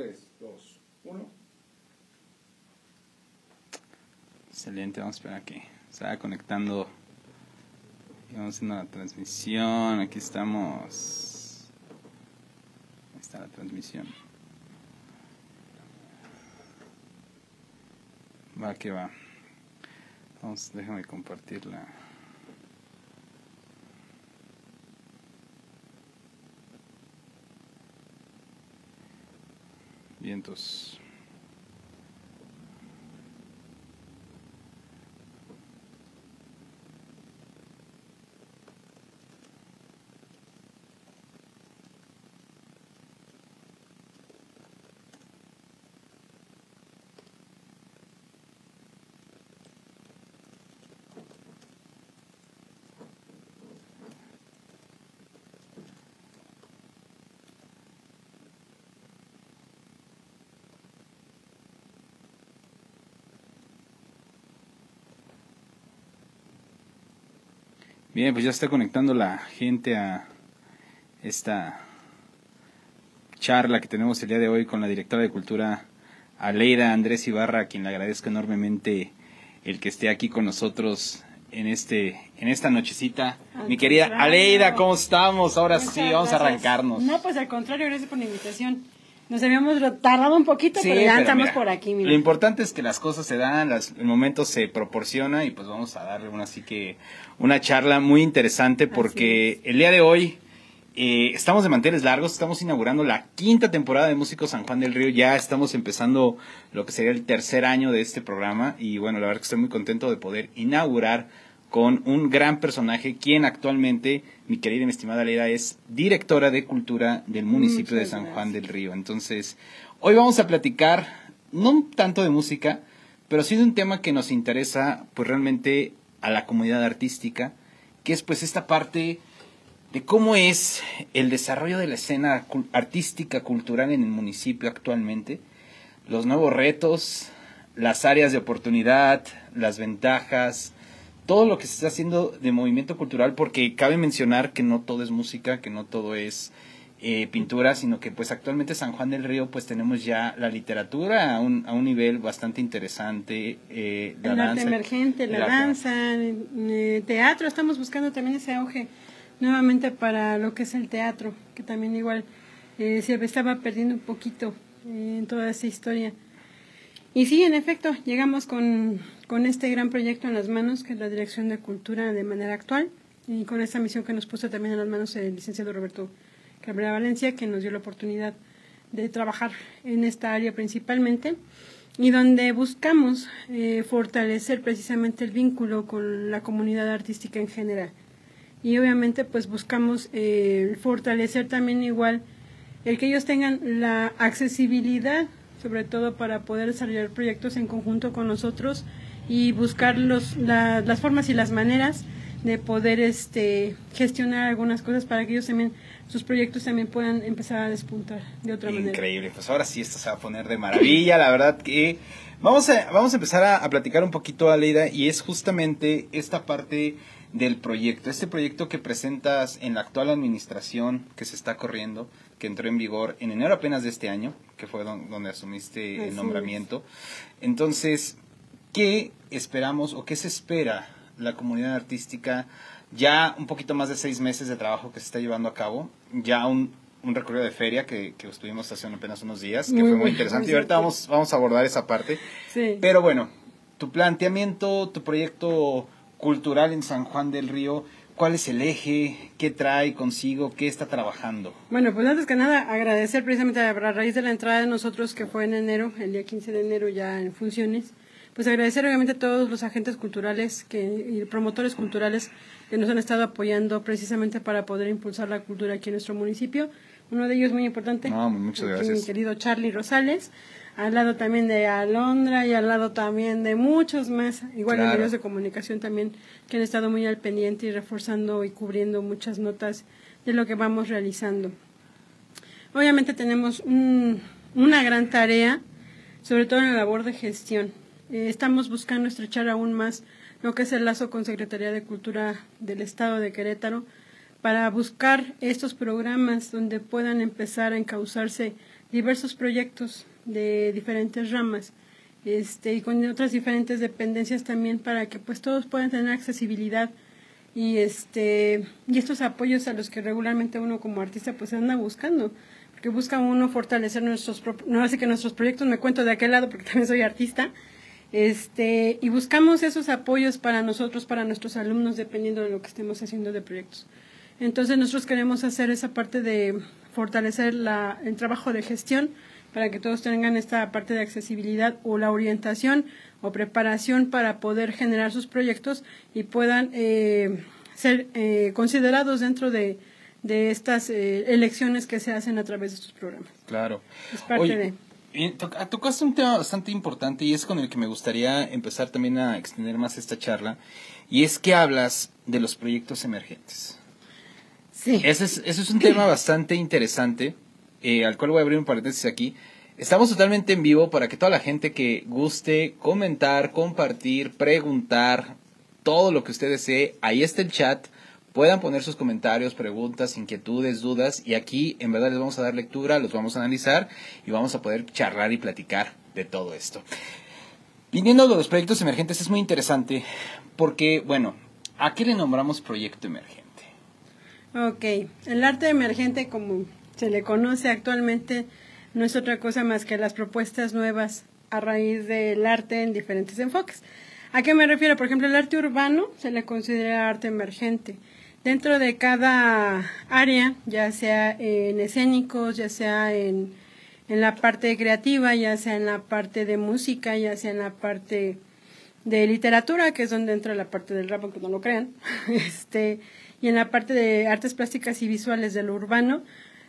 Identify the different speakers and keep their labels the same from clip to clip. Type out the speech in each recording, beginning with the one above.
Speaker 1: 3, 2, 1.
Speaker 2: Excelente, vamos a esperar que se vaya conectando. Y vamos haciendo la transmisión. Aquí estamos. Ahí está la transmisión. Va que va. Vamos, déjame compartirla. Vientos. Bien, pues ya está conectando la gente a esta charla que tenemos el día de hoy con la directora de Cultura, Aleida Andrés Ibarra, a quien le agradezco enormemente el que esté aquí con nosotros en este en esta nochecita. Mi querida Aleida, ¿cómo estamos? Ahora sí, vamos a arrancarnos.
Speaker 3: No, pues al contrario, gracias por la invitación. Nos habíamos tardado un poquito, pero ya estamos por aquí.
Speaker 2: Lo importante es que las cosas se dan, las, el momento se proporciona y pues vamos a darle una así que una charla muy interesante porque el día de hoy eh, estamos de manteles largos, estamos inaugurando la quinta temporada de Músicos San Juan del Río, ya estamos empezando lo que sería el tercer año de este programa y bueno, la verdad que estoy muy contento de poder inaugurar con un gran personaje, quien actualmente, mi querida y mi estimada Leida, es directora de cultura del municipio de San Juan del Río. Entonces, hoy vamos a platicar, no tanto de música, pero sí de un tema que nos interesa, pues realmente a la comunidad artística, que es pues esta parte de cómo es el desarrollo de la escena artística, cultural en el municipio actualmente, los nuevos retos, las áreas de oportunidad, las ventajas, todo lo que se está haciendo de movimiento cultural, porque cabe mencionar que no todo es música, que no todo es eh, pintura, sino que pues actualmente San Juan del Río pues tenemos ya la literatura a un, a un nivel bastante interesante.
Speaker 3: Eh, la el danza, arte emergente, la, danza, eh, teatro, estamos buscando también ese auge nuevamente para lo que es el teatro, que también igual eh, se estaba perdiendo un poquito en toda esa historia. Y sí, en efecto, llegamos con, con este gran proyecto en las manos, que es la Dirección de Cultura de manera actual, y con esta misión que nos puso también en las manos el licenciado Roberto Cabrera Valencia, que nos dio la oportunidad de trabajar en esta área principalmente, y donde buscamos eh, fortalecer precisamente el vínculo con la comunidad artística en general. Y obviamente pues buscamos eh, fortalecer también igual el que ellos tengan la accesibilidad sobre todo para poder desarrollar proyectos en conjunto con nosotros y buscar los, las formas y las maneras de poder este, gestionar algunas cosas para que ellos también, sus proyectos también puedan empezar a despuntar de otra manera.
Speaker 2: Increíble, pues ahora sí esto se va a poner de maravilla, la verdad que vamos a, vamos a empezar a, a platicar un poquito, Aleida, y es justamente esta parte del proyecto, este proyecto que presentas en la actual administración que se está corriendo, que entró en vigor en enero apenas de este año, que fue donde asumiste el nombramiento. Entonces, ¿qué esperamos o qué se espera la comunidad artística? Ya un poquito más de seis meses de trabajo que se está llevando a cabo, ya un, un recorrido de feria que, que estuvimos haciendo apenas unos días, que fue muy interesante. Y ahorita vamos, vamos a abordar esa parte. Pero bueno, tu planteamiento, tu proyecto cultural en San Juan del Río. ¿Cuál es el eje? ¿Qué trae consigo? ¿Qué está trabajando?
Speaker 3: Bueno, pues antes que nada, agradecer precisamente a raíz de la entrada de nosotros, que fue en enero, el día 15 de enero ya en funciones, pues agradecer obviamente a todos los agentes culturales que, y promotores culturales que nos han estado apoyando precisamente para poder impulsar la cultura aquí en nuestro municipio. Uno de ellos muy importante,
Speaker 2: muchas gracias.
Speaker 3: mi querido Charlie Rosales, al lado también de Alondra y al lado también de muchos más, igual en medios de comunicación también, que han estado muy al pendiente y reforzando y cubriendo muchas notas de lo que vamos realizando. Obviamente tenemos una gran tarea, sobre todo en la labor de gestión. Eh, estamos buscando estrechar aún más lo que es el lazo con Secretaría de Cultura del Estado de Querétaro para buscar estos programas donde puedan empezar a encauzarse diversos proyectos de diferentes ramas este, y con otras diferentes dependencias también para que pues todos puedan tener accesibilidad y este y estos apoyos a los que regularmente uno como artista pues anda buscando porque busca uno fortalecer nuestros no hace que nuestros proyectos me cuento de aquel lado porque también soy artista este y buscamos esos apoyos para nosotros para nuestros alumnos dependiendo de lo que estemos haciendo de proyectos entonces nosotros queremos hacer esa parte de fortalecer la, el trabajo de gestión para que todos tengan esta parte de accesibilidad o la orientación o preparación para poder generar sus proyectos y puedan eh, ser eh, considerados dentro de, de estas eh, elecciones que se hacen a través de estos programas.
Speaker 2: Claro. Es parte de... Tocaste un tema bastante importante y es con el que me gustaría empezar también a extender más esta charla y es que hablas de los proyectos emergentes. Sí. Ese es, ese es un tema bastante interesante eh, al cual voy a abrir un paréntesis aquí. Estamos totalmente en vivo para que toda la gente que guste comentar, compartir, preguntar, todo lo que usted desee, ahí está el chat, puedan poner sus comentarios, preguntas, inquietudes, dudas y aquí en verdad les vamos a dar lectura, los vamos a analizar y vamos a poder charlar y platicar de todo esto. Viniendo a los proyectos emergentes es muy interesante porque, bueno, ¿a qué le nombramos proyecto emergente?
Speaker 3: Ok, el arte emergente como se le conoce actualmente no es otra cosa más que las propuestas nuevas a raíz del arte en diferentes enfoques. ¿A qué me refiero? Por ejemplo, el arte urbano se le considera arte emergente. Dentro de cada área, ya sea en escénicos, ya sea en, en la parte creativa, ya sea en la parte de música, ya sea en la parte de literatura, que es donde entra la parte del rap, aunque no lo crean, este, y en la parte de artes plásticas y visuales de lo urbano,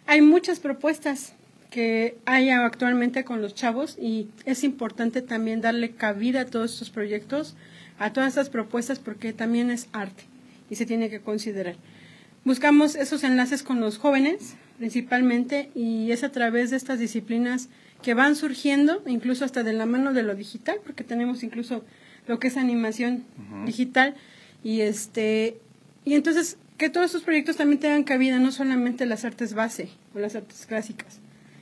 Speaker 3: hay muchas propuestas que hay actualmente con los chavos y es importante también darle cabida a todos estos proyectos, a todas estas propuestas porque también es arte y se tiene que considerar. Buscamos esos enlaces con los jóvenes principalmente y es a través de estas disciplinas que van surgiendo, incluso hasta de la mano de lo digital, porque tenemos incluso lo que es animación digital y este y entonces que todos estos proyectos también tengan cabida, no solamente las artes base o las artes clásicas,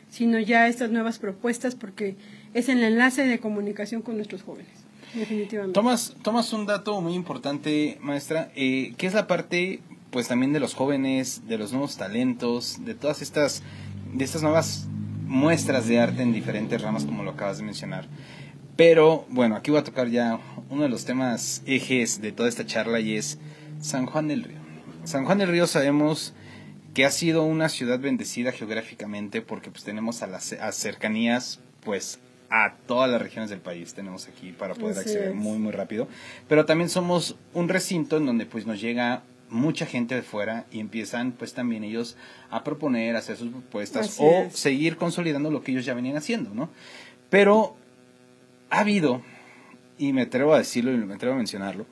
Speaker 3: sino ya estas nuevas propuestas, porque es el enlace de comunicación con nuestros jóvenes, definitivamente.
Speaker 2: Tomas, tomas un dato muy importante, maestra, eh, que es la parte, pues también de los jóvenes, de los nuevos talentos, de todas estas, de estas nuevas muestras de arte en diferentes ramas, como lo acabas de mencionar. Pero bueno, aquí voy a tocar ya uno de los temas ejes de toda esta charla y es San Juan del Río. San Juan del Río sabemos que ha sido una ciudad bendecida geográficamente porque pues tenemos a las cercanías pues a todas las regiones del país tenemos aquí para poder acceder muy muy rápido. Pero también somos un recinto en donde pues nos llega mucha gente de fuera y empiezan pues también ellos a proponer hacer sus propuestas o seguir consolidando lo que ellos ya venían haciendo no pero ha habido y me atrevo a decirlo y me atrevo a mencionarlo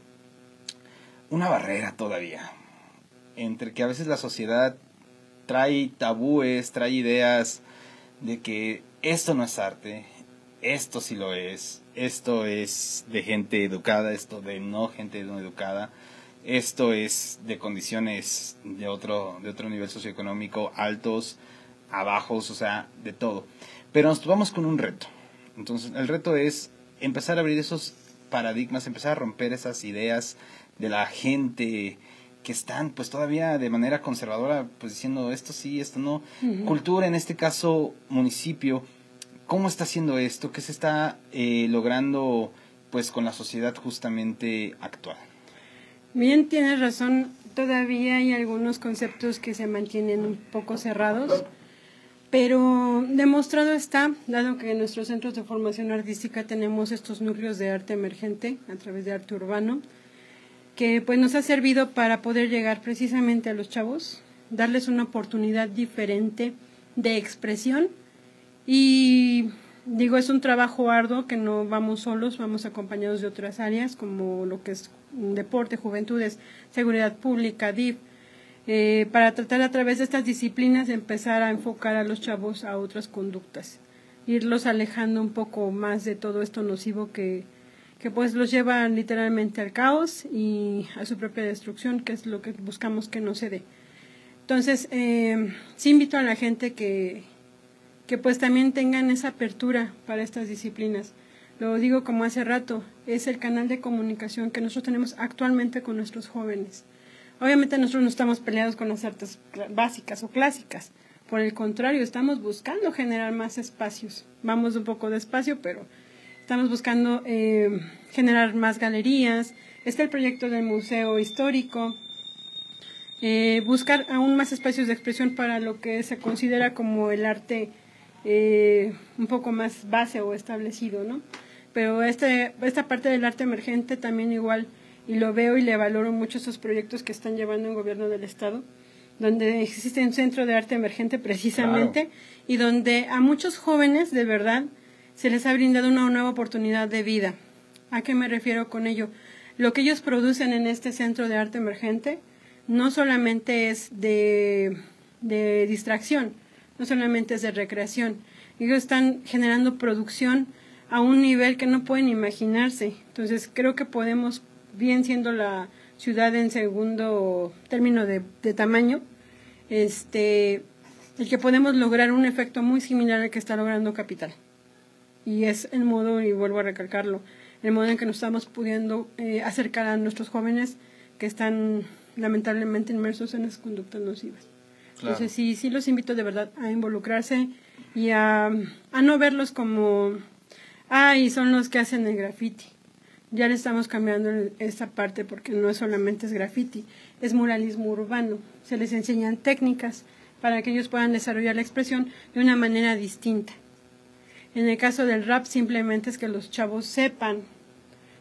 Speaker 2: una barrera todavía entre que a veces la sociedad trae tabúes, trae ideas de que esto no es arte, esto sí lo es, esto es de gente educada, esto de no gente no educada, esto es de condiciones de otro, de otro nivel socioeconómico, altos, abajos, o sea, de todo. Pero nos topamos con un reto. Entonces, el reto es empezar a abrir esos paradigmas, empezar a romper esas ideas de la gente que están pues todavía de manera conservadora pues diciendo esto sí, esto no. Cultura, en este caso municipio, ¿cómo está haciendo esto? ¿Qué se está eh, logrando pues con la sociedad justamente actual?
Speaker 3: Bien, tienes razón, todavía hay algunos conceptos que se mantienen un poco cerrados, pero demostrado está, dado que en nuestros centros de formación artística tenemos estos núcleos de arte emergente a través de arte urbano, que pues nos ha servido para poder llegar precisamente a los chavos, darles una oportunidad diferente de expresión y digo, es un trabajo arduo que no vamos solos, vamos acompañados de otras áreas como lo que es deporte, juventudes, seguridad pública, DIF, eh, para tratar a través de estas disciplinas de empezar a enfocar a los chavos a otras conductas, irlos alejando un poco más de todo esto nocivo que, que pues los llevan literalmente al caos y a su propia destrucción, que es lo que buscamos que no se dé. Entonces, eh, sí invito a la gente que, que pues también tengan esa apertura para estas disciplinas. Lo digo como hace rato, es el canal de comunicación que nosotros tenemos actualmente con nuestros jóvenes. Obviamente nosotros no estamos peleados con las artes básicas o clásicas, por el contrario, estamos buscando generar más espacios. Vamos un poco despacio, pero estamos buscando eh, generar más galerías. Está el proyecto del Museo Histórico, eh, buscar aún más espacios de expresión para lo que se considera como el arte eh, un poco más base o establecido, ¿no? Pero este, esta parte del arte emergente también igual, y lo veo y le valoro mucho esos proyectos que están llevando el gobierno del Estado, donde existe un centro de arte emergente precisamente, y donde a muchos jóvenes de verdad se les ha brindado una nueva oportunidad de vida. ¿A qué me refiero con ello? Lo que ellos producen en este centro de arte emergente no solamente es de, distracción, no solamente es de recreación. Ellos están generando producción a un nivel que no pueden imaginarse. Entonces creo que podemos, bien siendo la ciudad en segundo término de, tamaño, este, el que podemos lograr un efecto muy similar al que está logrando Capital. Y es el modo, y vuelvo a recalcarlo, el modo en que nos estamos pudiendo eh, acercar a nuestros jóvenes que están lamentablemente inmersos en las conductas nocivas. Entonces sí, sí los invito de verdad a involucrarse y a, a no verlos como, ay, son los que hacen el graffiti. Ya le estamos cambiando esta parte porque no solamente es graffiti, es muralismo urbano. Se les enseñan técnicas para que ellos puedan desarrollar la expresión de una manera distinta. En el caso del rap simplemente es que los chavos sepan,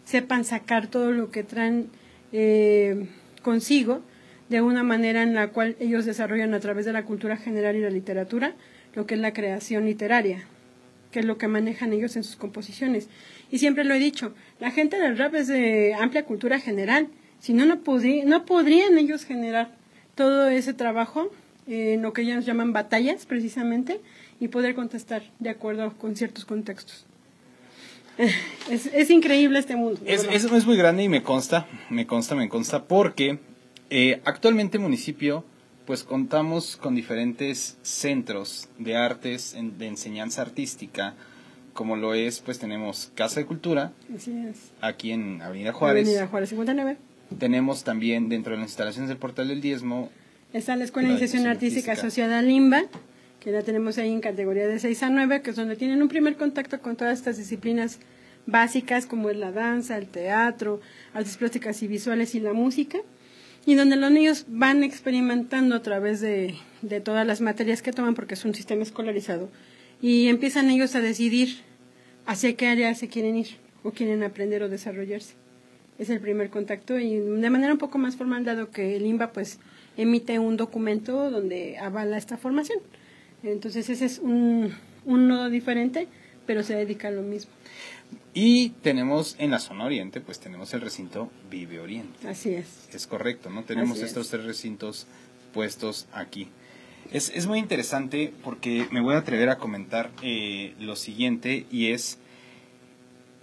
Speaker 3: sepan sacar todo lo que traen eh, consigo de una manera en la cual ellos desarrollan a través de la cultura general y la literatura lo que es la creación literaria, que es lo que manejan ellos en sus composiciones. Y siempre lo he dicho, la gente del rap es de amplia cultura general, si no, no, no podrían ellos generar todo ese trabajo en lo que ellos llaman batallas precisamente y poder contestar de acuerdo con ciertos contextos. Es, es increíble este mundo.
Speaker 2: Es, es, muy grande y me consta, me consta, me consta, porque eh, actualmente municipio pues contamos con diferentes centros de artes, de enseñanza artística, como lo es, pues tenemos Casa de Cultura, aquí en Avenida Juárez.
Speaker 3: Avenida Juárez 59.
Speaker 2: Tenemos también dentro de las instalaciones del Portal del Diezmo.
Speaker 3: Está la Escuela de Iniciación Artística, Asociada Limba, que la tenemos ahí en categoría de 6 a 9, que es donde tienen un primer contacto con todas estas disciplinas básicas como es la danza, el teatro, artes plásticas y visuales y la música, y donde los niños van experimentando a través de, de todas las materias que toman, porque es un sistema escolarizado, y empiezan ellos a decidir hacia qué área se quieren ir o quieren aprender o desarrollarse. Es el primer contacto y de manera un poco más formal, dado que el INBA pues emite un documento donde avala esta formación. Entonces ese es un, un nodo diferente, pero se dedica a lo mismo.
Speaker 2: Y tenemos en la zona oriente, pues tenemos el recinto Vive Oriente.
Speaker 3: Así es.
Speaker 2: Es correcto, ¿no? Tenemos estos tres recintos puestos aquí. Es, es, muy interesante porque me voy a atrever a comentar eh, lo siguiente y es,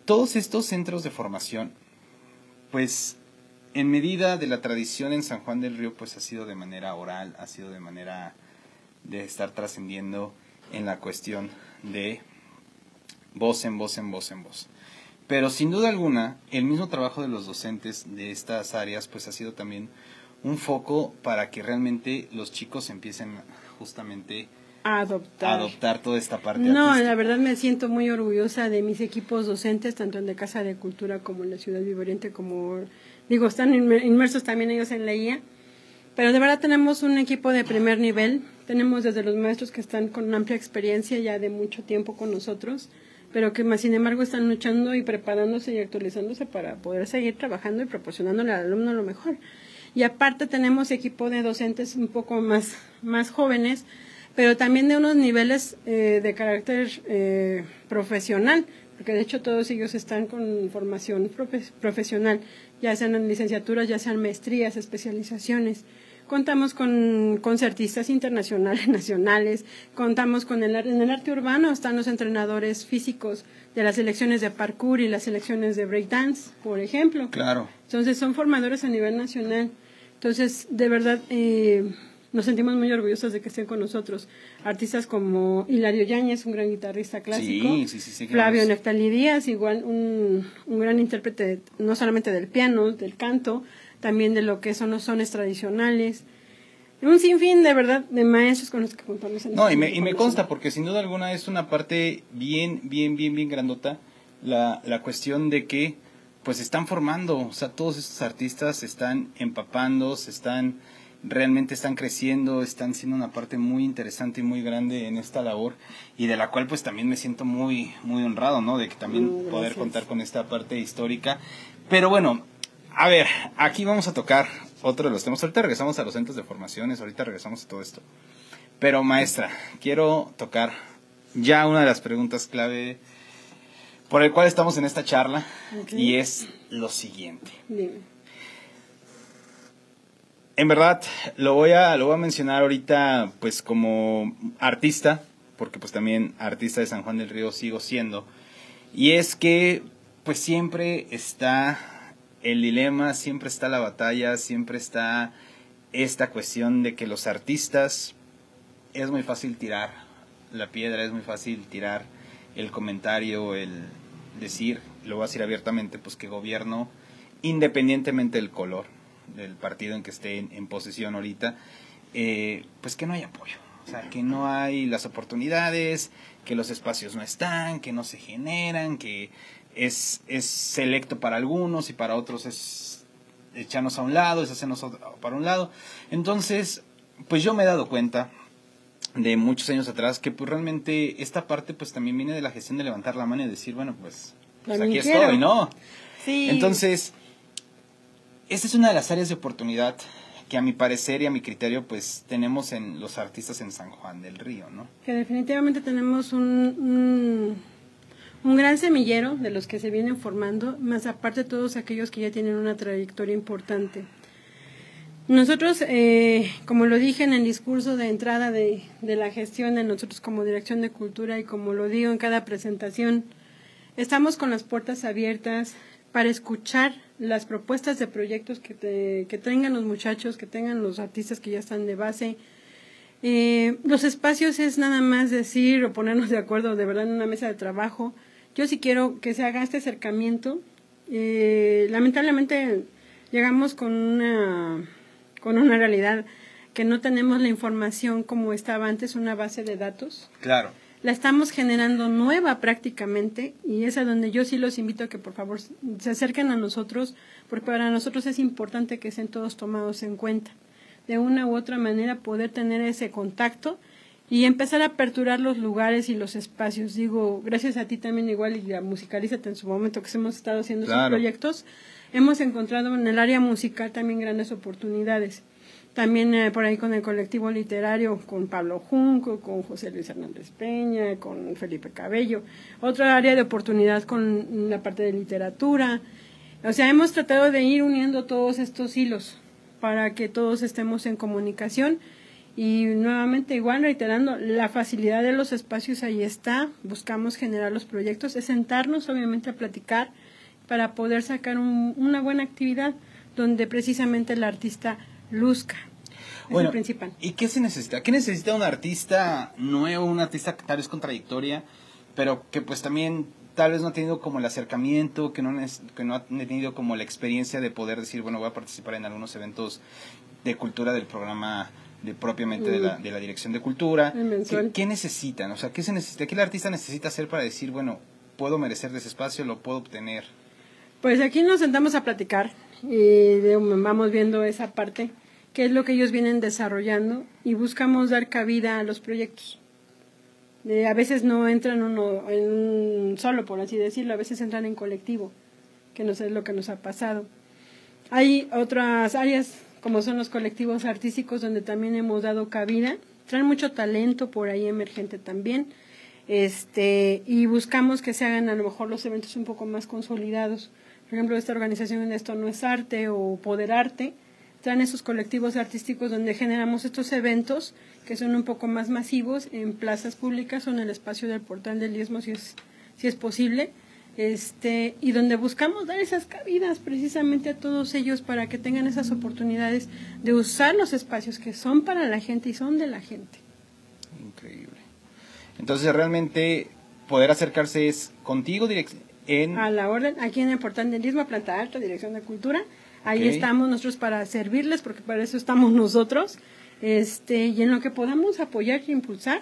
Speaker 2: todos estos centros de formación, pues en medida de la tradición en San Juan del Río, pues ha sido de manera oral, ha sido de manera de estar trascendiendo en la cuestión de voz en voz en voz en voz. Pero sin duda alguna, el mismo trabajo de los docentes de estas áreas pues ha sido también un foco para que realmente los chicos empiecen justamente
Speaker 3: a adoptar,
Speaker 2: a adoptar toda esta parte.
Speaker 3: No, la verdad me siento muy orgullosa de mis equipos docentes, tanto en la Casa de Cultura como en la Ciudad Vivoriente, como digo, están inmersos también ellos en la IA. Pero de verdad tenemos un equipo de primer nivel. Tenemos desde los maestros que están con una amplia experiencia ya de mucho tiempo con nosotros pero que más sin embargo están luchando y preparándose y actualizándose para poder seguir trabajando y proporcionándole al alumno lo mejor. Y aparte tenemos equipo de docentes un poco más, más jóvenes, pero también de unos niveles eh, de carácter eh, profesional, porque de hecho todos ellos están con formación profesional, ya sean en licenciaturas, ya sean maestrías, especializaciones. Contamos con concertistas internacionales, nacionales, contamos con el, en el arte urbano, están los entrenadores físicos de las selecciones de parkour y las selecciones de breakdance, por ejemplo.
Speaker 2: Claro.
Speaker 3: Entonces son formadores a nivel nacional. Entonces, de verdad, eh, nos sentimos muy orgullosos de que estén con nosotros. Artistas como Hilario Yáñez, un gran guitarrista clásico. Flavio Neftali Díaz, igual un, un gran intérprete no solamente del piano, del canto, también de lo que son los sones tradicionales. Un sinfín de verdad de maestros con los que contamos.
Speaker 2: no, y me, y me consta, porque sin duda alguna es una parte bien, bien, bien, bien grandota la, la cuestión de que pues están formando, o sea, todos estos artistas se están empapando, se están realmente están creciendo, están siendo una parte muy interesante y muy grande en esta labor y de la cual pues también me siento muy muy honrado, ¿no? De que también poder contar con esta parte histórica. Pero bueno, a ver, aquí vamos a tocar otro de los temas. Ahorita regresamos a los centros de formaciones, ahorita regresamos a todo esto. Pero maestra, quiero tocar ya una de las preguntas clave por el cual estamos en esta charla y es lo siguiente. En verdad, lo voy a, lo voy a mencionar ahorita, pues como artista, porque pues también artista de San Juan del Río sigo siendo. Y es que, pues siempre está el dilema, siempre está la batalla, siempre está esta cuestión de que los artistas es muy fácil tirar la piedra, es muy fácil tirar el comentario, el decir, lo voy a decir abiertamente, pues que gobierno, independientemente del color, del partido en que esté en, posesión ahorita, eh, pues que no hay apoyo. O sea, que no hay las oportunidades, que los espacios no están, que no se generan, que es, es selecto para algunos y para otros es echarnos a un lado, es hacernos para un lado. Entonces, pues yo me he dado cuenta de muchos años atrás que pues realmente esta parte pues también viene de la gestión de levantar la mano y decir, bueno, pues, pues aquí estoy, ¿no? Sí. Entonces, esta es una de las áreas de oportunidad que a mi parecer y a mi criterio pues tenemos en los artistas en San Juan del Río, ¿no?
Speaker 3: Que definitivamente tenemos un, un, gran semillero de los que se vienen formando, más aparte todos aquellos que ya tienen una trayectoria importante. Nosotros, eh, como lo dije en el discurso de entrada de, de la gestión de nosotros como Dirección de Cultura y como lo digo en cada presentación, estamos con las puertas abiertas para escuchar las propuestas de proyectos que, que tengan los muchachos, que tengan los artistas que ya están de base. Eh, los espacios es nada más decir o ponernos de acuerdo de verdad en una mesa de trabajo. Yo sí quiero que se haga este acercamiento. Eh, lamentablemente llegamos con una, con una realidad que no tenemos la información como estaba antes, una base de datos.
Speaker 2: Claro
Speaker 3: la estamos generando nueva prácticamente y es a donde yo sí los invito a que por favor se acerquen a nosotros porque para nosotros es importante que estén todos tomados en cuenta. De una u otra manera poder tener ese contacto y empezar a aperturar los lugares y los espacios. Digo, gracias a ti también igual y a Musicalízate en su momento que hemos estado haciendo esos proyectos, hemos encontrado en el área musical también grandes oportunidades. También eh, por ahí con el colectivo literario, con Pablo Junco, con José Luis Hernández Peña, con Felipe Cabello. Otra área de oportunidad con la parte de literatura. O sea, hemos tratado de ir uniendo todos estos hilos para que todos estemos en comunicación. Y nuevamente, igual reiterando, la facilidad de los espacios ahí está. Buscamos generar los proyectos, es sentarnos obviamente a platicar para poder sacar una buena actividad donde precisamente el artista luzca.
Speaker 2: bueno, principal. ¿Y qué se necesita? ¿Qué necesita un artista nuevo, un artista que tal vez con trayectoria, pero que pues también tal vez no ha tenido como el acercamiento, que no, que no ha tenido como la experiencia de poder decir, bueno, voy a participar en algunos eventos de cultura del programa de propiamente de, la, mm. de la Dirección de Cultura. ¿Qué, ¿Qué, necesitan? O sea, ¿qué se necesita? ¿Qué el artista necesita hacer para decir, bueno, puedo merecer de ese espacio, lo puedo obtener?
Speaker 3: Pues aquí nos sentamos a platicar y vamos viendo esa parte qué es lo que ellos vienen desarrollando y buscamos dar cabida a los proyectos. a veces no entran uno en solo, por así decirlo, a veces entran en colectivo, que no sé lo que nos ha pasado. Hay otras áreas, como son los colectivos artísticos, donde también hemos dado cabida. Traen mucho talento por ahí emergente también. Este, y buscamos que se hagan a lo mejor los eventos un poco más consolidados. Por ejemplo, esta organización en Esto No es Arte o Poder Arte, están esos colectivos artísticos donde generamos estos eventos que son un poco más masivos en plazas públicas o en el espacio del portal del diezmo si es, si es posible. Este y donde buscamos dar esas cabidas precisamente a todos ellos para que tengan esas oportunidades de usar los espacios que son para la gente y son de la gente.
Speaker 2: Increíble. Entonces realmente poder acercarse es contigo en...
Speaker 3: A la orden, aquí en el portal del Istmo, Planta Alta, Dirección de Cultura. Ahí estamos nosotros para servirles, porque para eso estamos nosotros. Este, y en lo que podamos apoyar y impulsar,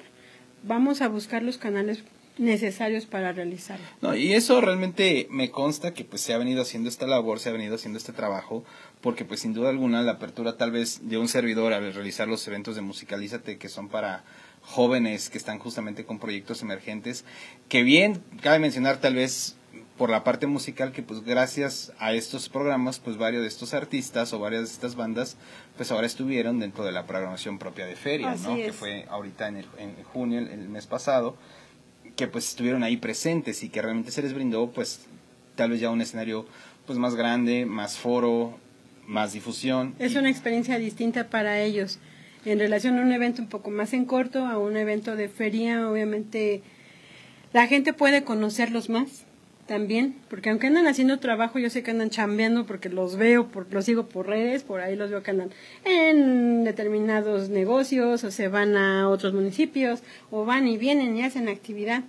Speaker 3: vamos a buscar los canales necesarios para realizarlo.
Speaker 2: No, y eso realmente me consta que pues se ha venido haciendo esta labor, se ha venido haciendo este trabajo, porque pues sin duda alguna la apertura tal vez de un servidor al realizar los eventos de Musicalízate que son para jóvenes que están justamente con proyectos emergentes, que bien cabe mencionar tal vez por la parte musical que pues gracias a estos programas pues varios de estos artistas o varias de estas bandas pues ahora estuvieron dentro de la programación propia de feria, ¿no? Que fue ahorita en, el, en junio, el, mes pasado, que pues estuvieron ahí presentes y que realmente se les brindó pues tal vez ya un escenario pues más grande, más foro, más difusión.
Speaker 3: Es una experiencia distinta para ellos en relación a un evento un poco más en corto, a un evento de feria, obviamente la gente puede conocerlos más también, porque aunque andan haciendo trabajo, yo sé que andan chambeando porque los veo, porque los sigo por redes, por ahí los veo que andan en determinados negocios o se van a otros municipios o van y vienen y hacen actividad,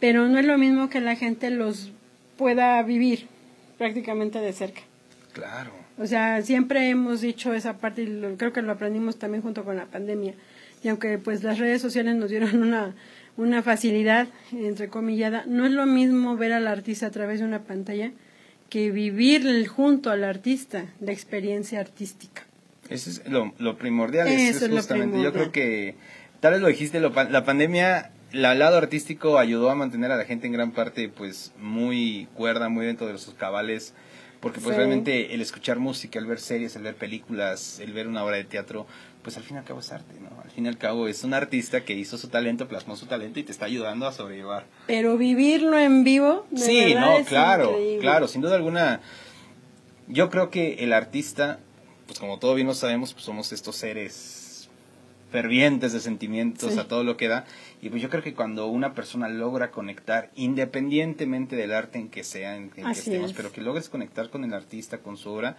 Speaker 3: pero no es lo mismo que la gente los pueda vivir prácticamente de cerca.
Speaker 2: Claro.
Speaker 3: O sea, siempre hemos dicho esa parte y creo que lo aprendimos también junto con la pandemia. Y aunque pues las redes sociales nos dieron una, una facilidad, entre comillada, no es lo mismo ver al artista a través de una pantalla que vivir junto al artista la experiencia artística.
Speaker 2: Eso es lo, lo primordial. Eso es, justamente, yo creo que, tal vez lo dijiste, la pandemia, el lado artístico ayudó a mantener a la gente en gran parte pues muy cuerda, muy dentro de sus cabales porque pues realmente el escuchar música, el ver series, el ver películas, el ver una obra de teatro, pues al fin y al cabo es arte, ¿no? Al fin y al cabo es un artista que hizo su talento, plasmó su talento y te está ayudando a sobrellevar.
Speaker 3: Pero vivirlo en vivo,
Speaker 2: sí, no, claro, claro, sin duda alguna. Yo creo que el artista, pues como todos bien lo sabemos, pues somos estos seres fervientes de sentimientos a todo lo que da. Y pues yo creo que cuando una persona logra conectar, independientemente del arte en que sea, en, que estemos, pero que logres conectar con el artista, con su obra,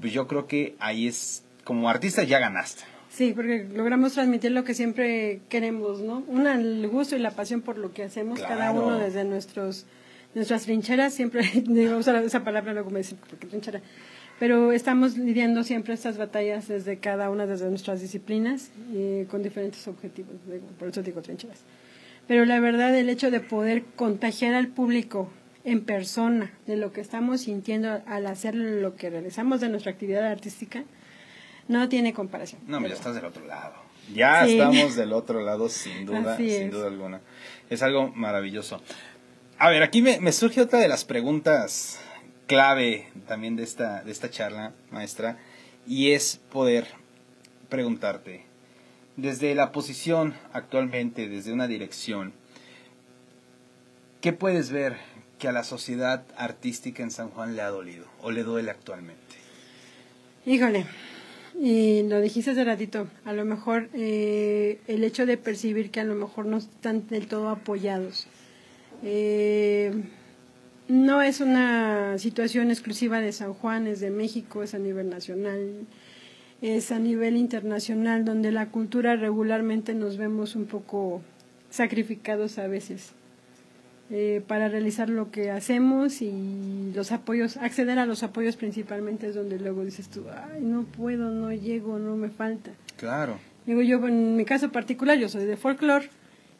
Speaker 2: pues yo creo que ahí es, como artista ya ganaste.
Speaker 3: Sí, porque logramos transmitir lo que siempre queremos, ¿no? Una, el gusto y la pasión por lo que hacemos, cada uno desde nuestros nuestras trincheras, siempre digo usar esa palabra luego me dicen, porque trinchera? Pero estamos lidiando siempre estas batallas desde cada una de nuestras disciplinas y con diferentes objetivos, por eso digo trincheras. Pero la verdad, el hecho de poder contagiar al público en persona de lo que estamos sintiendo al hacer lo que realizamos de nuestra actividad artística, no tiene comparación.
Speaker 2: No, ya estás del otro lado. Ya estamos del otro lado, sin duda, sin duda alguna. Es algo maravilloso. A ver, aquí me surge otra de las preguntas clave también de esta, de esta charla, maestra, y es poder preguntarte, desde la posición actualmente, desde una dirección, ¿qué puedes ver que a la sociedad artística en San Juan le ha dolido o le duele actualmente?
Speaker 3: Híjole, y lo dijiste hace ratito, a lo mejor eh, el hecho de percibir que a lo mejor no están del todo apoyados. Eh, no es una situación exclusiva de San Juan, es de México, es a nivel nacional, es a nivel internacional, donde la cultura regularmente nos vemos un poco sacrificados a veces eh, para realizar lo que hacemos y los apoyos, acceder a los apoyos principalmente es donde luego dices tú, ay, no puedo, no llego, no me falta.
Speaker 2: Claro.
Speaker 3: Digo yo, en mi caso particular, yo soy de folclore,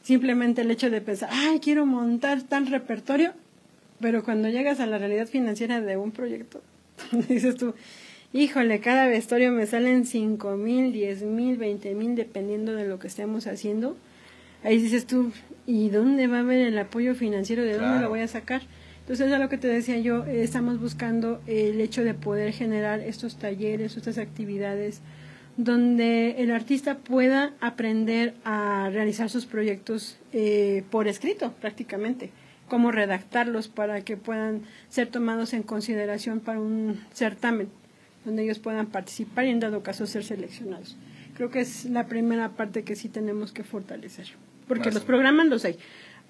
Speaker 3: simplemente el hecho de pensar, ay, quiero montar tal repertorio, pero cuando llegas a la realidad financiera de un proyecto, dices tú, híjole, cada vestuario me salen cinco mil, diez mil, veinte mil, dependiendo de lo que estemos haciendo. Ahí dices tú, ¿y dónde va a haber el apoyo financiero? ¿De dónde lo voy a sacar? Entonces, es lo que te decía yo, eh, estamos buscando el hecho de poder generar estos talleres, estas actividades, donde el artista pueda aprender a realizar sus proyectos eh, por escrito, prácticamente cómo redactarlos para que puedan ser tomados en consideración para un certamen donde ellos puedan participar y en dado caso ser seleccionados. Creo que es la primera parte que sí tenemos que fortalecer, porque los programas los hay.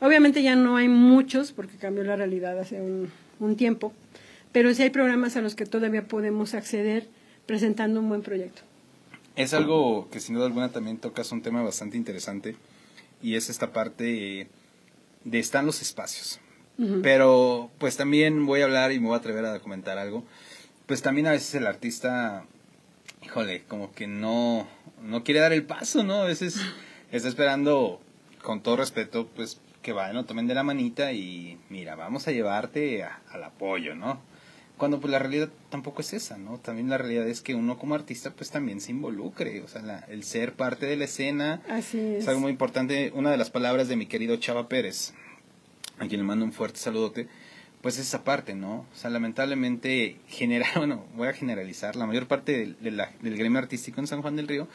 Speaker 3: Obviamente ya no hay muchos porque cambió la realidad hace un, un tiempo, pero sí hay programas a los que todavía podemos acceder presentando un buen proyecto.
Speaker 2: Es algo que sin duda alguna también tocas un tema bastante interesante y es esta parte de están los espacios. Pero pues también voy a hablar y me voy a atrever a comentar algo. Pues también a veces el artista, híjole, como que no, no quiere dar el paso, ¿no? A veces está esperando, con todo respeto, pues que vayan, no tomen de la manita y mira, vamos a llevarte al apoyo, ¿no? Cuando pues la realidad tampoco es esa, ¿no? También la realidad es que uno como artista pues también se involucre, o sea, el ser parte de la escena
Speaker 3: Así es.
Speaker 2: es algo muy importante. Una de las palabras de mi querido Chava Pérez, a quien le mando un fuerte saludote, pues es esa parte, ¿no? O sea, lamentablemente, general, bueno, voy a generalizar, la mayor parte del, del gremio artístico en San Juan del Río,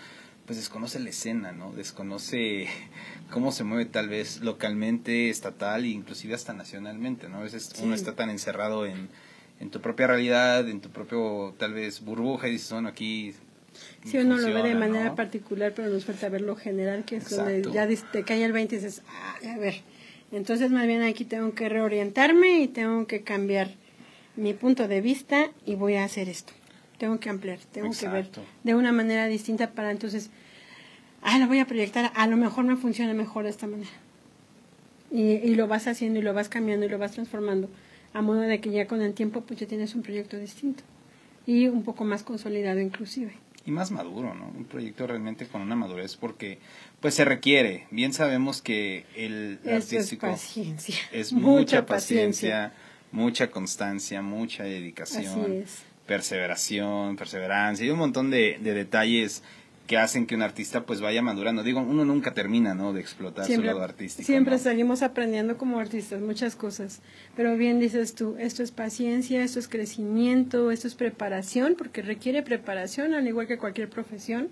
Speaker 2: pues desconoce la escena, ¿no? Desconoce cómo se mueve tal vez localmente, estatal e inclusive hasta nacionalmente, ¿no? A veces uno está tan encerrado en en tu propia realidad, en tu propio tal vez burbuja y dices, bueno, aquí...
Speaker 3: Sí, uno lo ve de manera particular, pero nos falta ver lo general, que es donde ya te cae el 20 y dices, ah, a ver, entonces más bien aquí tengo que reorientarme y tengo que cambiar mi punto de vista y voy a hacer esto. Tengo que ampliar, tengo que ver de una manera distinta para entonces, ah, lo voy a proyectar, a lo mejor me funciona mejor de esta manera. Y, y lo vas haciendo y lo vas cambiando y lo vas transformando a modo de que ya con el tiempo pues ya tienes un proyecto distinto y un poco más consolidado inclusive.
Speaker 2: Y más maduro, ¿no? Un proyecto realmente con una madurez porque pues se requiere. Bien sabemos que el artístico
Speaker 3: es paciencia.
Speaker 2: Es mucha, paciencia, mucha constancia, mucha dedicación, perseveración, perseverancia y un montón de, de detalles que hacen que un artista pues vaya madurando. Digo, uno nunca termina, ¿no? De explotar su lado artístico.
Speaker 3: Siempre seguimos aprendiendo como artistas muchas cosas. Pero bien dices tú, esto es paciencia, esto es crecimiento, esto es preparación, porque requiere preparación, al igual que cualquier profesión.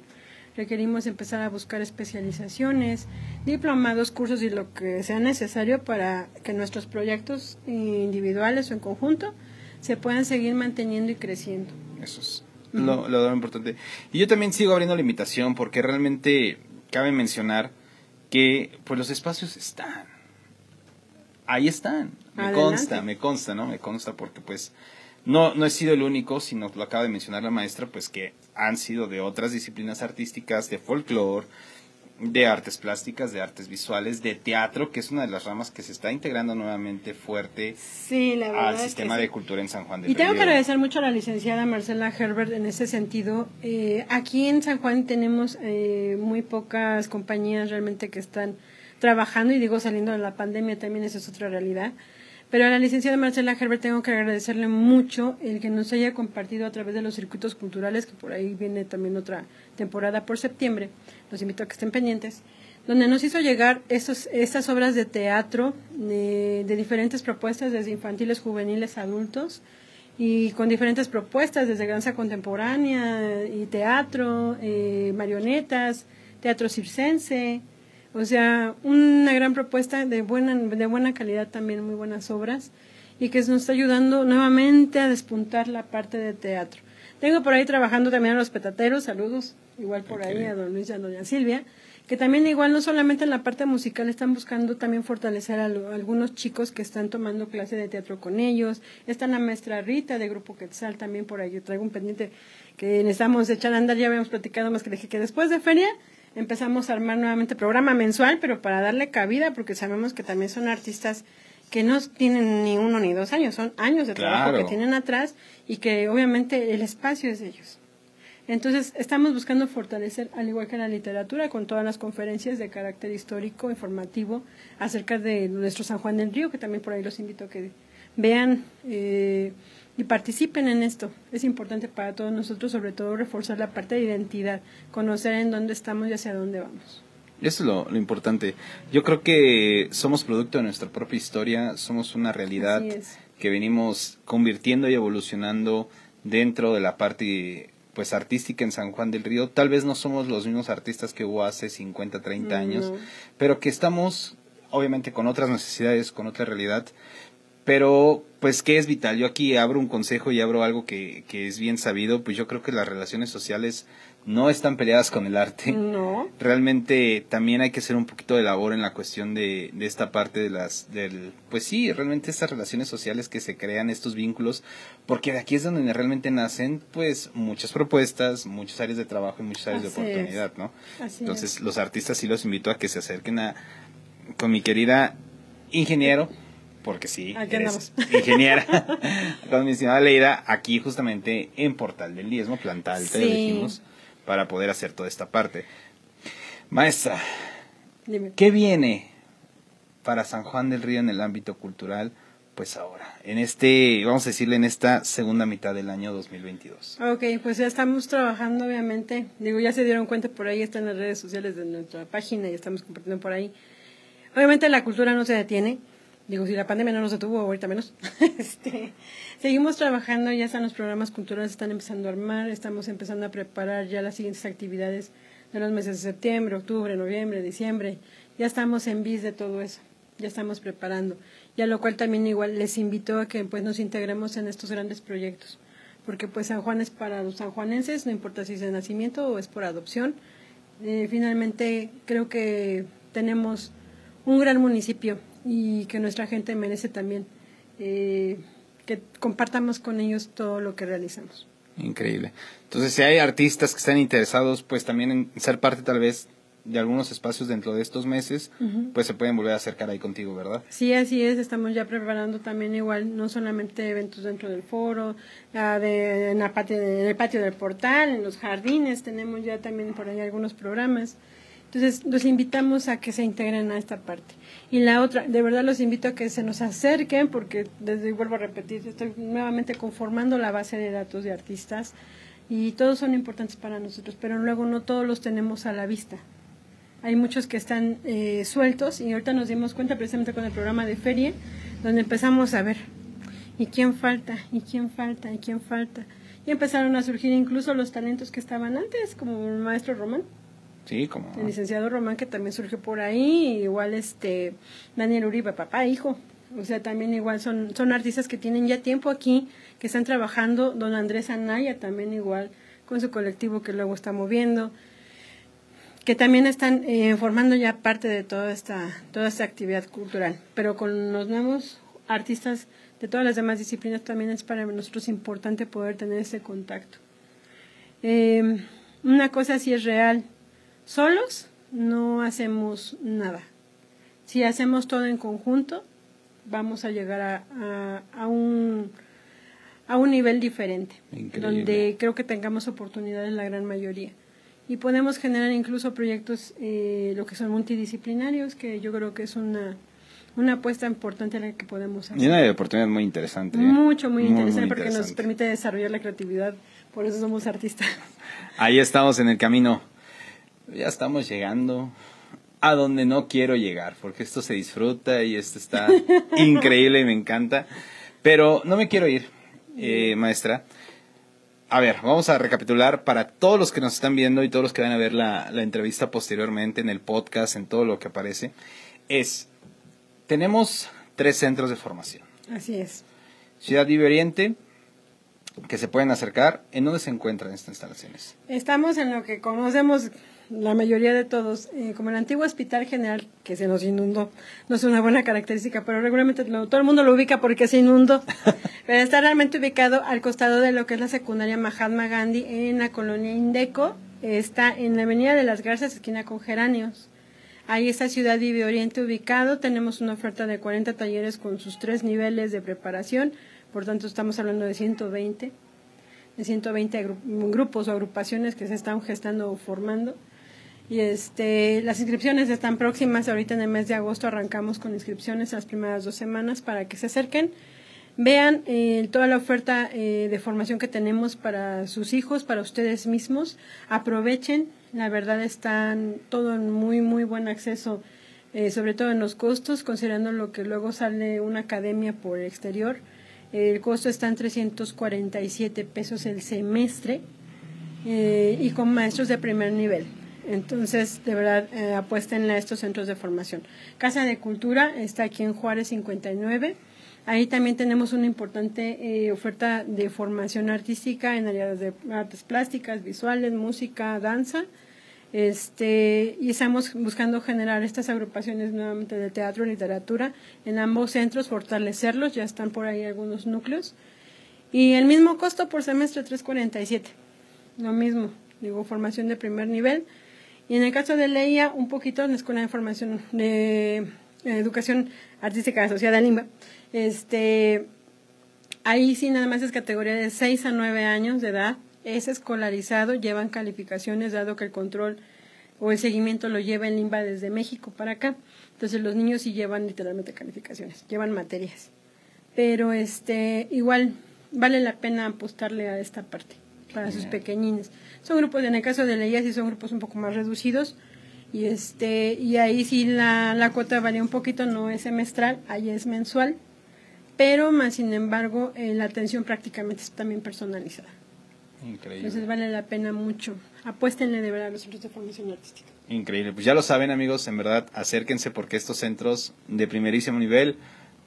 Speaker 3: Requerimos empezar a buscar especializaciones, diplomados, cursos y lo que sea necesario para que nuestros proyectos individuales o en conjunto se puedan seguir manteniendo y creciendo.
Speaker 2: Eso es lo, lo importante. Y yo también sigo abriendo la invitación porque realmente cabe mencionar que pues los espacios están. Ahí están. Me consta, me consta, ¿no? Me consta porque pues no, no he sido el único, sino lo acaba de mencionar la maestra, pues que han sido de otras disciplinas artísticas, de folclore, de artes plásticas, de artes visuales, de teatro, que es una de las ramas que se está integrando nuevamente fuerte al sistema de cultura en San Juan de
Speaker 3: Y tengo que agradecer mucho a la licenciada Marcela Herbert en ese sentido. Eh, aquí en San Juan tenemos eh, muy pocas compañías realmente que están trabajando, y digo saliendo de la pandemia también esa es otra realidad. Pero a la licenciada Marcela Herbert tengo que agradecerle mucho el que nos haya compartido a través de los circuitos culturales, que por ahí viene también otra temporada por septiembre, los invito a que estén pendientes, donde nos hizo llegar esos, estas obras de teatro de, diferentes propuestas, desde infantiles, juveniles, adultos, y con diferentes propuestas, desde danza contemporánea y teatro, eh, marionetas, teatro circense, o sea, una gran propuesta de buena, de buena calidad también, muy buenas obras, y que nos está ayudando nuevamente a despuntar la parte de teatro. Tengo por ahí trabajando también a los petateros, saludos, igual por ahí a don Luis y a doña Silvia, que también igual no solamente en la parte musical están buscando también fortalecer a, algunos chicos que están tomando clase de teatro con ellos. Está la maestra Rita de Grupo Quetzal también por ahí. Yo traigo un pendiente que necesitamos echar a andar, ya habíamos platicado más que dije que después de feria empezamos a armar nuevamente programa mensual, pero para darle cabida, porque sabemos que también son artistas que no tienen ni uno ni dos años, son años de trabajo que tienen atrás y que obviamente el espacio es de ellos. Entonces, estamos buscando fortalecer, al igual que la literatura, con todas las conferencias de carácter histórico, informativo, acerca de nuestro San Juan del Río, que también por ahí los invito a que vean eh, y participen en esto. Es importante para todos nosotros, sobre todo, reforzar la parte de identidad, conocer en dónde estamos y hacia dónde vamos.
Speaker 2: Eso es lo, importante. Yo creo que somos producto de nuestra propia historia, somos una realidad que venimos convirtiendo y evolucionando dentro de la parte pues artística en San Juan del Río. Tal vez no somos los mismos artistas que hubo hace 50, 30 años, pero que estamos obviamente con otras necesidades, con otra realidad, Pero, pues, ¿qué es vital? Yo aquí abro un consejo y abro algo que, que es bien sabido, pues yo creo que las relaciones sociales no están peleadas con el arte.
Speaker 3: No.
Speaker 2: Realmente también hay que hacer un poquito de labor en la cuestión de, de esta parte de las, del, pues sí, realmente estas relaciones sociales que se crean, estos vínculos, porque de aquí es donde realmente nacen, pues, muchas propuestas, muchas áreas de trabajo y muchas áreas de oportunidad, ¿no? Entonces, los artistas sí los invito a que se acerquen a, con mi querida ingeniero, porque sí, eres ingeniera, con mi estimada Leida, aquí justamente en Portal del Diezmo, Plantal, te dijimos para poder hacer toda esta parte. Maestra, ¿qué viene para San Juan del Río en el ámbito cultural? Pues ahora, en este, vamos a decirle, en esta segunda mitad del año 2022.
Speaker 3: Ok, pues ya estamos trabajando, obviamente. Digo, ya se dieron cuenta por ahí, están las redes sociales de nuestra página y estamos compartiendo por ahí. Obviamente la cultura no se detiene. Digo, si la pandemia no nos detuvo, ahorita menos. este, seguimos trabajando, ya están los programas culturales, están empezando a armar, estamos empezando a preparar ya las siguientes actividades de los meses de septiembre, octubre, noviembre, diciembre. Ya estamos en vis de todo eso, ya estamos preparando. Y a lo cual también igual les invito a que pues nos integremos en estos grandes proyectos. Porque pues San Juan es para los sanjuanenses, no importa si es de nacimiento o es por adopción. Eh, finalmente creo que tenemos un gran municipio y que nuestra gente merece también eh, que compartamos con ellos todo lo que realizamos.
Speaker 2: Increíble. Entonces, si hay artistas que están interesados, pues también en ser parte tal vez de algunos espacios dentro de estos meses, pues se pueden volver a acercar ahí contigo, ¿verdad?
Speaker 3: Sí, así es. Estamos ya preparando también igual, no solamente eventos dentro del foro, de, en, la patio, en el patio del portal, en los jardines, tenemos ya también por ahí algunos programas. Entonces, los invitamos a que se integren a esta parte. Y la otra, de verdad los invito a que se nos acerquen, porque desde vuelvo a repetir, estoy nuevamente conformando la base de datos de artistas y todos son importantes para nosotros, pero luego no todos los tenemos a la vista. Hay muchos que están eh, sueltos y ahorita nos dimos cuenta precisamente con el programa de feria, donde empezamos a ver, ¿y quién falta? ¿y quién falta? ¿y quién falta? Y empezaron a surgir incluso los talentos que estaban antes, como el maestro Román El licenciado Román, que también surgió por ahí, igual este Daniel Uribe, papá, hijo. O sea, también igual son, son artistas que tienen ya tiempo aquí, que están trabajando. Don Andrés Anaya también igual, con su colectivo que luego está moviendo. Que también están eh, formando ya parte de toda esta, toda esta actividad cultural. Pero con los nuevos artistas de todas las demás disciplinas también es para nosotros importante poder tener ese contacto. Eh, una cosa sí es real, Solos no hacemos nada. Si hacemos todo en conjunto, vamos a llegar a, a, un, a un nivel diferente, donde creo que tengamos oportunidades la gran mayoría. Y podemos generar incluso proyectos, eh, lo que son multidisciplinarios, que yo creo que es una, una apuesta importante en la que podemos hacer.
Speaker 2: Y una oportunidad muy interesante. ¿eh?
Speaker 3: Mucho, muy, interesante, porque nos permite desarrollar la creatividad, por eso somos artistas.
Speaker 2: Ahí estamos en el camino ya estamos llegando a donde no quiero llegar, porque esto se disfruta y esto está increíble y me encanta. Pero no me quiero ir, eh, maestra. A ver, vamos a recapitular para todos los que nos están viendo y todos los que van a ver la, la entrevista posteriormente en el podcast, en todo lo que aparece. Es, tenemos tres centros de formación.
Speaker 3: Así es.
Speaker 2: Ciudad Vive Oriente, que se pueden acercar. ¿En dónde se encuentran estas instalaciones?
Speaker 3: Estamos en lo que conocemos la mayoría de todos, eh, como el antiguo Hospital General, que se nos inundó, no es una buena característica, pero regularmente todo el mundo lo ubica porque se inundó, pero está realmente ubicado al costado de lo que es la secundaria Mahatma Gandhi en la colonia Indeco, está en la avenida de las Garzas, esquina con Geranios. Ahí está Ciudad Vive Oriente ubicado, tenemos una oferta de 40 talleres con sus tres niveles de preparación, por tanto estamos hablando de 120, de 120 grupos o agrupaciones que se están gestando o formando. Y este, las inscripciones están próximas. Ahorita en el mes de agosto arrancamos con inscripciones las primeras dos semanas para que se acerquen. Vean eh, toda la oferta eh, de formación que tenemos para sus hijos, para ustedes mismos. Aprovechen. La verdad están todo en muy, muy buen acceso, eh, sobre todo en los costos, considerando lo que luego sale una academia por el exterior. El costo está en 347 pesos el semestre y con maestros de primer nivel. Entonces, de verdad, eh, a estos centros de formación. Casa de Cultura está aquí en Juárez 59. Ahí también tenemos una importante eh, oferta de formación artística en áreas de artes plásticas, visuales, música, danza. Este, y estamos buscando generar estas agrupaciones nuevamente de teatro y literatura en ambos centros, fortalecerlos, ya están por ahí algunos núcleos. Y el mismo costo por semestre 347, lo mismo, digo, formación de primer nivel. Y en el caso de Leia, un poquito en la Escuela de Formación de Educación Artística Asociada a Limba, este, ahí sí nada más es categoría de 6 a 9 años de edad, es escolarizado, llevan calificaciones, dado que el control o el seguimiento lo lleva en Limba desde México para acá. Entonces los niños sí llevan literalmente calificaciones, llevan materias. Pero este, igual vale la pena apostarle a esta parte para sus pequeñines. Son grupos, en el caso de Leia sí son grupos un poco más reducidos y este y ahí sí la, la cuota varía un poquito, no es semestral, ahí es mensual, pero más sin embargo eh, la atención prácticamente es también personalizada. Increíble. Entonces vale la pena mucho. Apuéstenle de verdad a los centros de formación artística.
Speaker 2: Increíble. Pues ya lo saben amigos, en verdad acérquense porque estos centros de primerísimo nivel,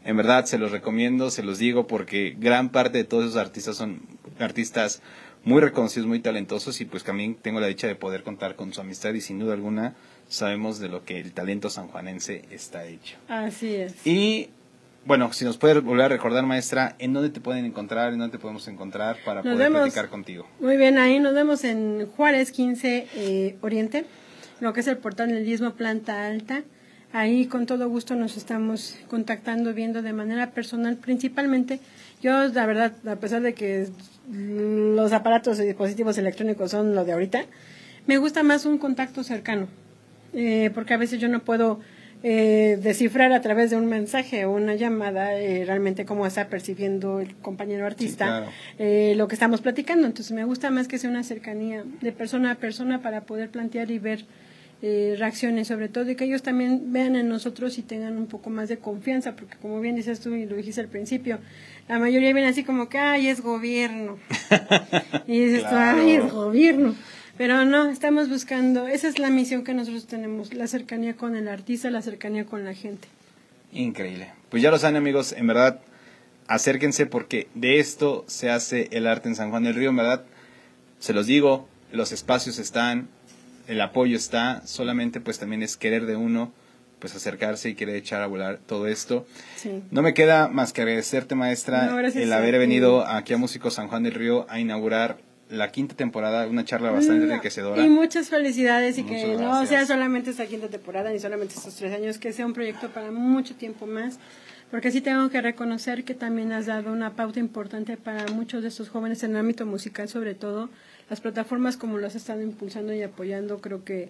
Speaker 2: en verdad se los recomiendo, se los digo porque gran parte de todos esos artistas son artistas muy reconocidos, muy talentosos y pues también tengo la dicha de poder contar con su amistad y sin duda alguna sabemos de lo que el talento sanjuanense está hecho.
Speaker 3: Así es.
Speaker 2: Y bueno, si nos puede volver a recordar, maestra, ¿en dónde te pueden encontrar? ¿En dónde te podemos encontrar para poder platicar contigo?
Speaker 3: Muy bien, ahí nos vemos en Juárez 15 eh, Oriente, lo que es el portal del Diezmo Planta Alta. Ahí con todo gusto nos estamos contactando, viendo de manera personal, principalmente. Yo, la verdad, a pesar de que los aparatos y dispositivos electrónicos son lo de ahorita, me gusta más un contacto cercano, eh, porque a veces yo no puedo eh, descifrar a través de un mensaje o una llamada eh, realmente cómo está percibiendo el compañero artista lo que estamos platicando. Entonces me gusta más que sea una cercanía de persona a persona para poder plantear y ver reacciones, sobre todo, y que ellos también vean en nosotros y tengan un poco más de confianza, porque como bien dices tú y lo dijiste al principio, la mayoría viene así como que, ay, es gobierno. y dices ay, es gobierno. Pero no, estamos buscando, esa es la misión que nosotros tenemos, la cercanía con el artista, la cercanía con la gente.
Speaker 2: Increíble. Pues ya lo saben amigos, en verdad, acérquense porque de esto se hace el arte en San Juan del Río, en verdad, se los digo, los espacios están, el apoyo está, solamente pues también es querer de uno pues acercarse y quiere echar a volar todo esto. No me queda más que agradecerte, maestra, el haber venido aquí a Músico San Juan del Río a inaugurar la quinta temporada, una charla bastante enriquecedora.
Speaker 3: Y muchas felicidades y que no sea solamente esta quinta temporada ni solamente estos tres años, que sea un proyecto para mucho tiempo más, porque sí tengo que reconocer que también has dado una pauta importante para muchos de estos jóvenes en el ámbito musical, sobre todo las plataformas como lo has estado impulsando y apoyando, creo que,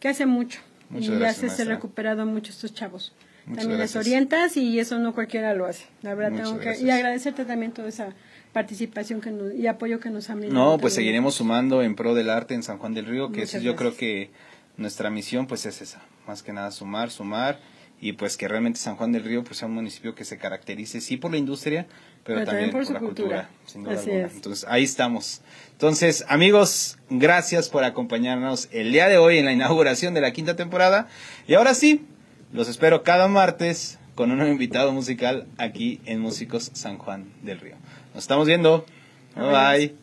Speaker 3: que hace mucho y ya se ha recuperado mucho estos chavos. también les orientas y eso no cualquiera lo hace. La verdad tengo que y agradecerte también toda esa participación que y apoyo que nos han
Speaker 2: brindado. No, pues seguiremos sumando en pro del arte en San Juan del Río, que yo creo que nuestra misión pues es esa, más que nada sumar, sumar y pues que realmente San Juan del Río pues sea un municipio que se caracterice sí por la industria, pero, también, por, la cultura, sin duda alguna. Entonces, ahí estamos. Entonces, amigos, gracias por acompañarnos el día de hoy en la inauguración de la quinta temporada. Y ahora sí, los espero cada martes con un invitado musical aquí en Músicos San Juan del Río. Nos estamos viendo. bye. bye.